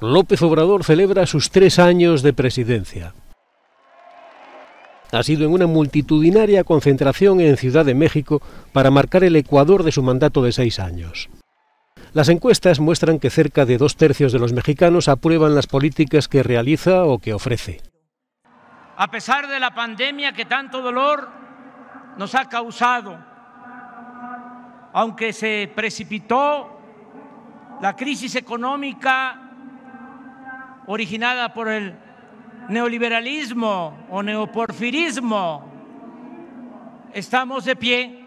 López Obrador celebra sus tres años de presidencia. Ha sido en una multitudinaria concentración en Ciudad de México para marcar el ecuador de su mandato de seis años. Las encuestas muestran que cerca de dos tercios de los mexicanos aprueban las políticas que realiza o que ofrece. A pesar de la pandemia que tanto dolor nos ha causado, aunque se precipitó la crisis económica originada por el neoliberalismo o neoporfirismo, estamos de pie.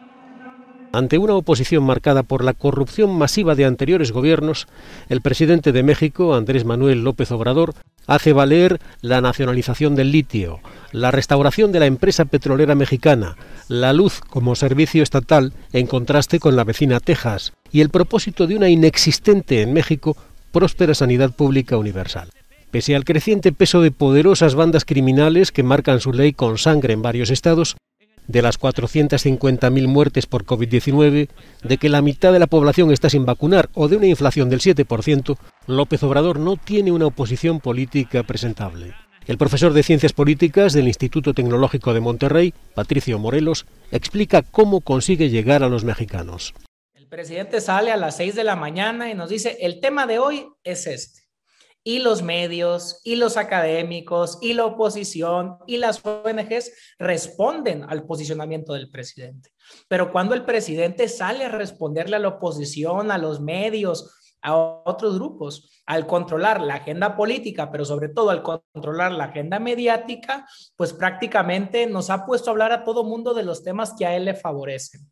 Ante una oposición marcada por la corrupción masiva de anteriores gobiernos, el presidente de México, Andrés Manuel López Obrador, hace valer la nacionalización del litio, la restauración de la empresa petrolera mexicana, la luz como servicio estatal en contraste con la vecina Texas y el propósito de una inexistente en México próspera sanidad pública universal. Pese al creciente peso de poderosas bandas criminales que marcan su ley con sangre en varios estados, de las 450.000 muertes por COVID-19, de que la mitad de la población está sin vacunar o de una inflación del 7%, López Obrador no tiene una oposición política presentable. El profesor de Ciencias Políticas del Instituto Tecnológico de Monterrey, Patricio Morelos, explica cómo consigue llegar a los mexicanos. El presidente sale a las 6 de la mañana y nos dice, el tema de hoy es este y los medios, y los académicos, y la oposición, y las ONGs responden al posicionamiento del presidente. Pero cuando el presidente sale a responderle a la oposición, a los medios, a otros grupos, al controlar la agenda política, pero sobre todo al controlar la agenda mediática, pues prácticamente nos ha puesto a hablar a todo mundo de los temas que a él le favorecen.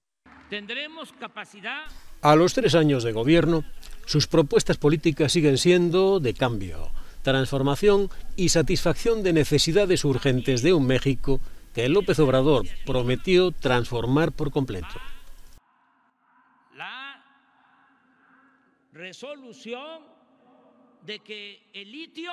Tendremos capacidad. A los tres años de gobierno, sus propuestas políticas siguen siendo de cambio, transformación y satisfacción de necesidades urgentes de un México que López Obrador prometió transformar por completo. La resolución de que el litio